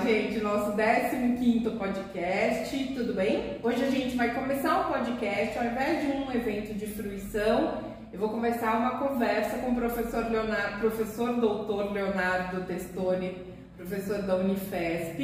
15º podcast, tudo bem? Hoje a gente vai começar o podcast, ao invés de um evento de fruição, eu vou começar uma conversa com o professor, Leonardo, professor doutor Leonardo Testoni, professor da Unifesp,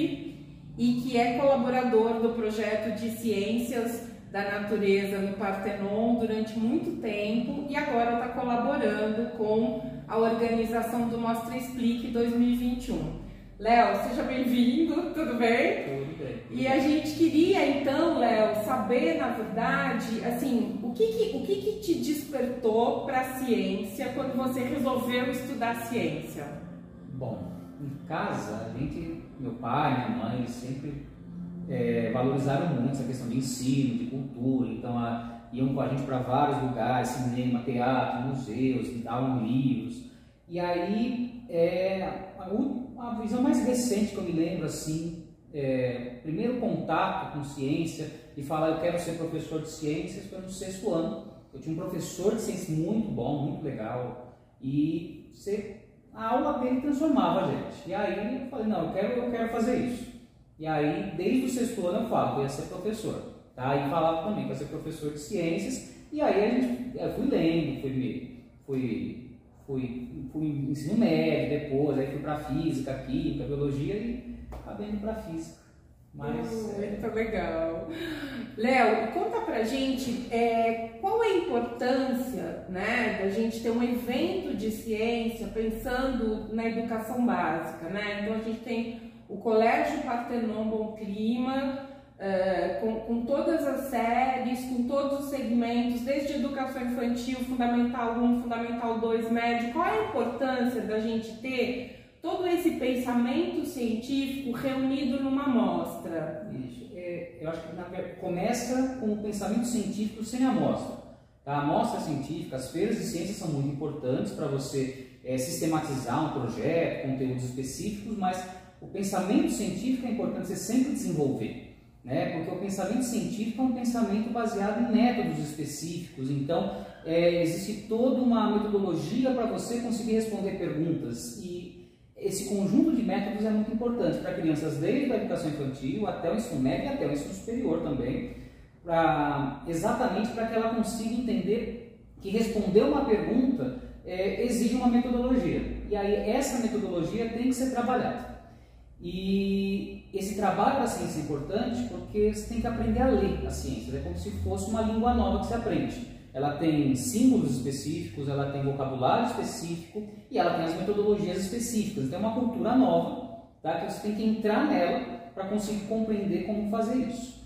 e que é colaborador do projeto de ciências da natureza no Partenon durante muito tempo e agora está colaborando com a organização do Mostra Explique 2021. Léo, seja bem-vindo, tudo bem? Tudo bem. E a gente queria então, Léo, saber na verdade, assim, o que que, o que, que te despertou para a ciência quando você resolveu estudar ciência? Bom, em casa, a gente, meu pai, minha mãe, sempre é, valorizaram muito essa questão de ensino, de cultura, então a, iam com a gente para vários lugares, cinema, teatro, museus, davam livros. E aí, é, a, a, visão mais recente que eu me lembro, assim, é, primeiro contato com ciência e falar eu quero ser professor de ciências foi no sexto ano. Eu tinha um professor de ciências muito bom, muito legal, e você, a aula dele transformava a gente. E aí eu falei, não, eu quero, eu quero fazer isso. E aí, desde o sexto ano eu falo, eu ia ser professor. Tá? E falava também que ia ser professor de ciências. E aí a gente, eu fui lendo, fui, fui, fui, fui ensino médio depois, aí fui para física, química, biologia e acabei indo para física. Mas, hum, é... Muito legal. Léo, conta pra gente é, qual é a importância né, da gente ter um evento de ciência pensando na educação básica. Né? Então a gente tem o Colégio Partenon Bom Clima, uh, com, com, todas as séries, com todos os segmentos, desde educação infantil, fundamental 1, fundamental 2, médio. Qual é a importância da gente ter todo esse pensamento científico reunido numa amostra? É, eu acho que começa com o pensamento científico sem amostra. Tá? A amostra científica, as feiras de ciências são muito importantes para você é, sistematizar um projeto, conteúdos específicos, mas o pensamento científico é importante você sempre desenvolver, né? porque o pensamento científico é um pensamento baseado em métodos específicos, então é, existe toda uma metodologia para você conseguir responder perguntas e esse conjunto de métodos é muito importante para crianças desde a educação infantil até o ensino médio e até o ensino superior também, pra, exatamente para que ela consiga entender que responder uma pergunta é, exige uma metodologia. E aí essa metodologia tem que ser trabalhada. E esse trabalho da ciência é importante porque você tem que aprender a ler a ciência, é como se fosse uma língua nova que você aprende. Ela tem símbolos específicos, ela tem vocabulário específico e ela tem as metodologias específicas. Então é uma cultura nova tá? que você tem que entrar nela para conseguir compreender como fazer isso.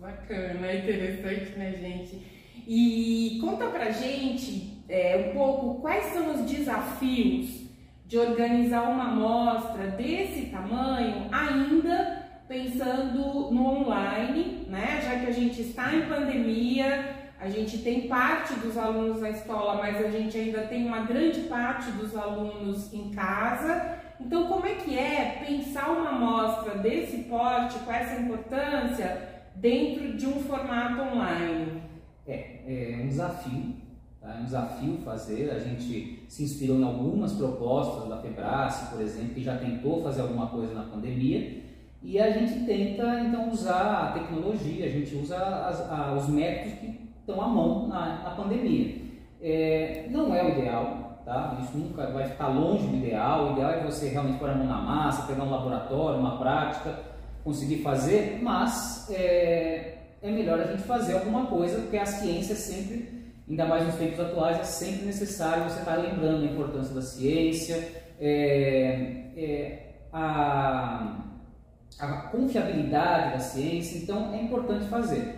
Bacana, interessante, né, gente? E conta pra gente é, um pouco quais são os desafios de organizar uma amostra desse tamanho, ainda pensando no online, né? Já que a gente está em pandemia, a gente tem parte dos alunos na escola, mas a gente ainda tem uma grande parte dos alunos em casa. Então, como é que é pensar uma amostra desse porte, com essa importância, dentro de um formato online? É, é um desafio? É um desafio fazer, a gente se inspirou em algumas propostas da Febrace, por exemplo, que já tentou fazer alguma coisa na pandemia, e a gente tenta então usar a tecnologia, a gente usa as, a, os métodos que estão à mão na, na pandemia. É, não é o ideal, tá? isso nunca vai ficar longe do ideal, o ideal é você realmente pôr a mão na massa, pegar um laboratório, uma prática, conseguir fazer, mas é, é melhor a gente fazer alguma coisa, porque a ciência sempre ainda mais nos tempos atuais, é sempre necessário você estar lembrando a importância da ciência, é, é, a, a confiabilidade da ciência, então é importante fazer.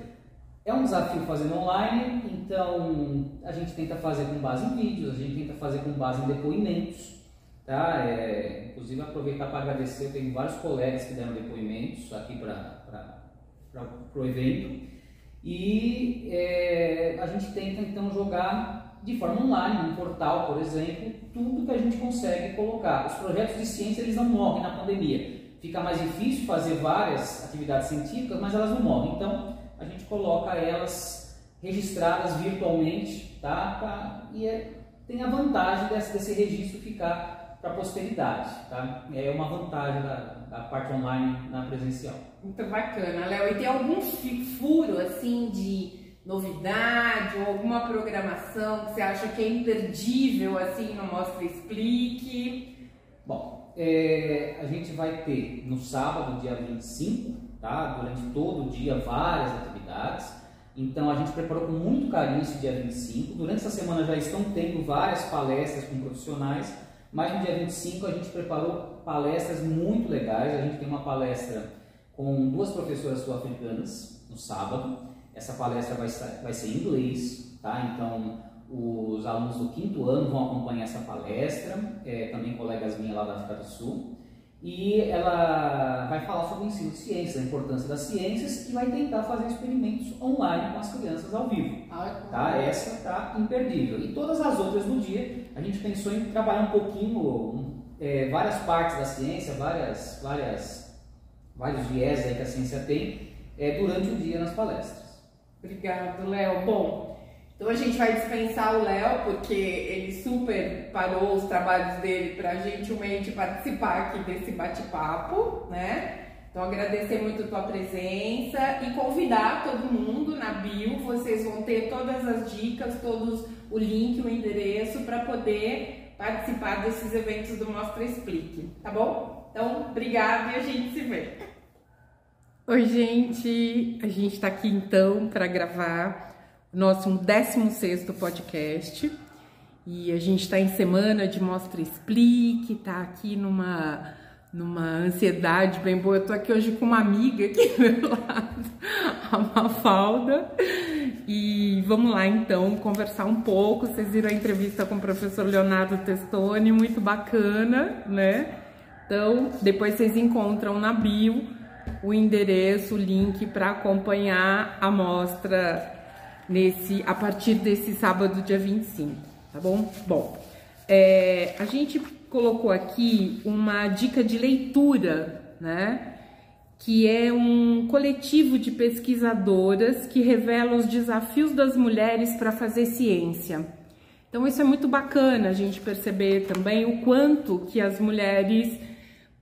É um desafio fazer online, então a gente tenta fazer com base em vídeos, a gente tenta fazer com base em depoimentos, tá? É, inclusive aproveitar para agradecer, eu tenho vários colegas que deram depoimentos aqui para o evento. E é, a gente tenta então jogar de forma online, num portal, por exemplo, tudo que a gente consegue colocar. Os projetos de ciência eles não morrem na pandemia. Fica mais difícil fazer várias atividades científicas, mas elas não morrem. Então a gente coloca elas registradas virtualmente, tá? E é, tem a vantagem desse, desse registro ficar para a posteridade, tá? É uma vantagem da, a parte online na presencial. Muito bacana, Léo. E tem algum furo assim de novidade ou alguma programação que você acha que é imperdível assim no Mostra Explique? Bom, é, a gente vai ter no sábado, dia 25, tá? Durante todo o dia várias atividades. Então a gente preparou com muito carinho esse dia 25. Durante essa semana já estão tendo várias palestras com profissionais, mas no dia 25 a gente preparou palestras muito legais. A gente tem uma palestra com duas professoras sul-africanas no sábado. Essa palestra vai, vai ser em inglês, tá? Então os alunos do quinto ano vão acompanhar essa palestra, é, também colegas minhas lá da África do Sul e ela vai falar sobre o ensino de ciências, a importância das ciências e vai tentar fazer experimentos online com as crianças ao vivo. Ah, tá? Essa está imperdível. E todas as outras do dia, a gente pensou em trabalhar um pouquinho, é, várias partes da ciência, várias, várias, vários viés que a ciência tem é, durante o dia nas palestras. Obrigado, Léo. Bom, então a gente vai dispensar o Léo, porque ele super parou os trabalhos dele para gentilmente participar aqui desse bate-papo, né? Então agradecer muito a tua presença e convidar todo mundo na bio, vocês vão ter todas as dicas, todos o link, o endereço para poder participar desses eventos do Mostra Explique, tá bom? Então, obrigada e a gente se vê. Oi, gente, a gente está aqui então para gravar nosso 16 podcast. E a gente está em semana de Mostra Explique, tá aqui numa, numa ansiedade bem boa. Eu tô aqui hoje com uma amiga aqui do meu lado, a Mafalda. E vamos lá então conversar um pouco. Vocês viram a entrevista com o professor Leonardo Testoni, muito bacana, né? Então, depois vocês encontram na bio o endereço, o link para acompanhar a mostra nesse a partir desse sábado, dia 25, tá bom? Bom, é, a gente colocou aqui uma dica de leitura, né? Que é um coletivo de pesquisadoras que revela os desafios das mulheres para fazer ciência. Então isso é muito bacana a gente perceber também o quanto que as mulheres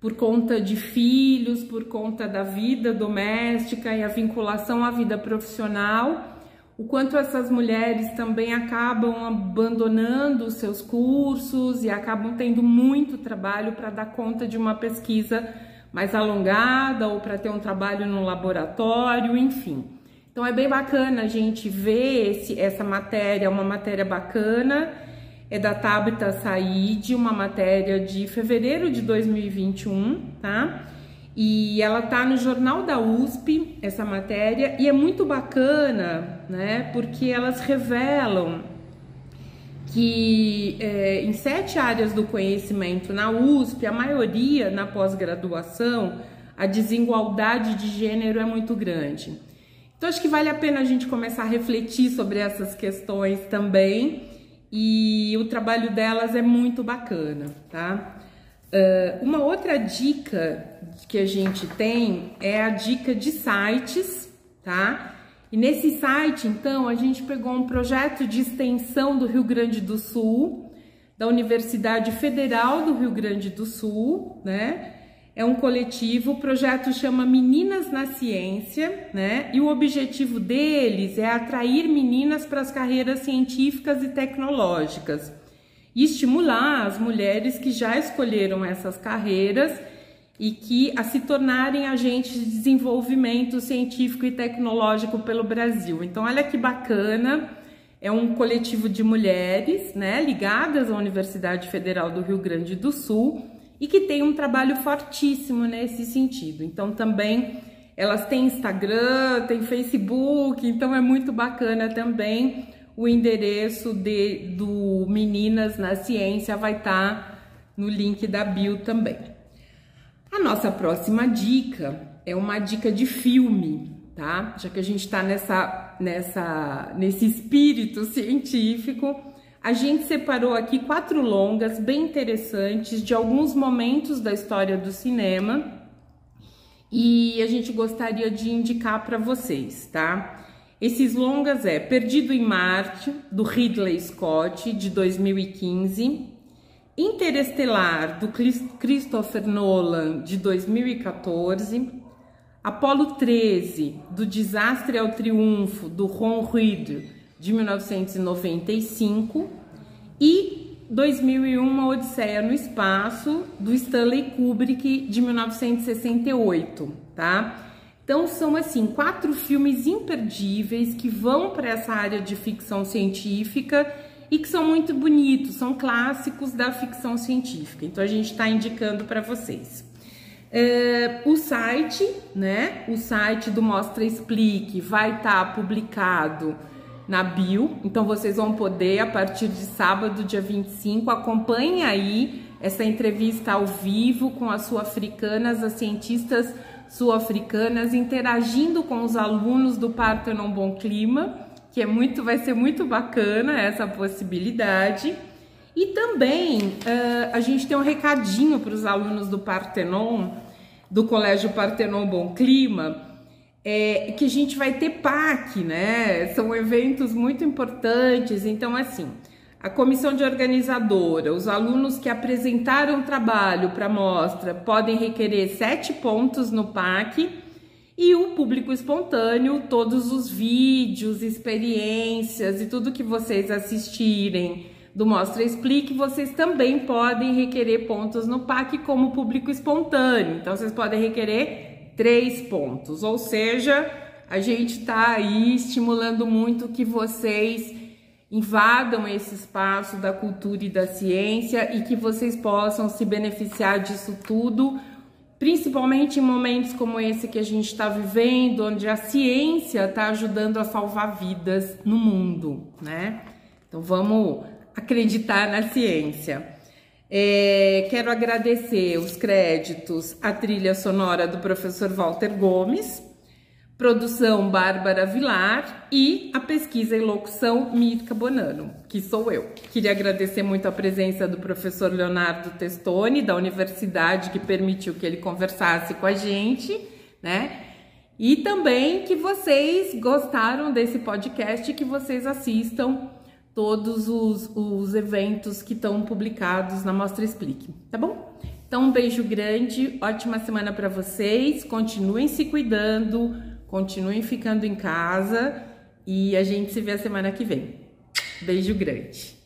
por conta de filhos, por conta da vida doméstica e a vinculação à vida profissional, o quanto essas mulheres também acabam abandonando os seus cursos e acabam tendo muito trabalho para dar conta de uma pesquisa mais alongada ou para ter um trabalho no laboratório, enfim. Então é bem bacana a gente ver esse, essa matéria, uma matéria bacana, é da Tabita Said, uma matéria de fevereiro de 2021, tá? E ela tá no jornal da USP, essa matéria, e é muito bacana, né? Porque elas revelam que é, em sete áreas do conhecimento na USP, a maioria na pós-graduação, a desigualdade de gênero é muito grande. Então, acho que vale a pena a gente começar a refletir sobre essas questões também, e o trabalho delas é muito bacana, tá? Uh, uma outra dica que a gente tem é a dica de sites, tá? E nesse site, então, a gente pegou um projeto de extensão do Rio Grande do Sul, da Universidade Federal do Rio Grande do Sul, né? É um coletivo, o projeto chama Meninas na Ciência, né? E o objetivo deles é atrair meninas para as carreiras científicas e tecnológicas e estimular as mulheres que já escolheram essas carreiras e que a se tornarem agentes de desenvolvimento científico e tecnológico pelo Brasil. Então, olha que bacana, é um coletivo de mulheres, né, ligadas à Universidade Federal do Rio Grande do Sul e que tem um trabalho fortíssimo nesse sentido. Então, também elas têm Instagram, têm Facebook, então é muito bacana também o endereço de, do Meninas na Ciência vai estar tá no link da bio também. A nossa próxima dica é uma dica de filme, tá? Já que a gente está nessa, nessa, nesse espírito científico, a gente separou aqui quatro longas bem interessantes de alguns momentos da história do cinema e a gente gostaria de indicar para vocês, tá? Esses longas é Perdido em Marte, do Ridley Scott, de 2015, Interestelar, do Christopher Nolan, de 2014. Apolo 13, do Desastre ao Triunfo, do Ron Reed, de 1995. E 2001, Uma Odisseia no Espaço, do Stanley Kubrick, de 1968, tá? Então são assim quatro filmes imperdíveis que vão para essa área de ficção científica e que são muito bonitos, são clássicos da ficção científica. Então a gente está indicando para vocês. É, o site, né? O site do Mostra Explique vai estar tá publicado na bio, então vocês vão poder, a partir de sábado, dia 25, acompanhe aí essa entrevista ao vivo com as sul-africanas, as cientistas sul-africanas, interagindo com os alunos do Partenon Bom Clima, que é muito, vai ser muito bacana essa possibilidade. E também uh, a gente tem um recadinho para os alunos do Partenon, do Colégio Partenon Bom Clima, é, que a gente vai ter PAC, né? São eventos muito importantes, então assim, a comissão de organizadora, os alunos que apresentaram trabalho para a mostra podem requerer sete pontos no PAC e o público espontâneo, todos os vídeos, experiências e tudo que vocês assistirem do Mostra Explique, vocês também podem requerer pontos no PAC como público espontâneo. Então, vocês podem requerer três pontos, ou seja, a gente está aí estimulando muito que vocês invadam esse espaço da cultura e da ciência e que vocês possam se beneficiar disso tudo, principalmente em momentos como esse que a gente está vivendo, onde a ciência está ajudando a salvar vidas no mundo, né? Então vamos acreditar na ciência. É, quero agradecer os créditos à trilha sonora do professor Walter Gomes, Produção Bárbara Vilar e a pesquisa e locução Mirka Bonano, que sou eu. Queria agradecer muito a presença do professor Leonardo Testoni, da universidade, que permitiu que ele conversasse com a gente, né? E também que vocês gostaram desse podcast e que vocês assistam todos os, os eventos que estão publicados na Mostra Explique, tá bom? Então, um beijo grande, ótima semana para vocês, continuem se cuidando Continuem ficando em casa e a gente se vê a semana que vem. Beijo grande.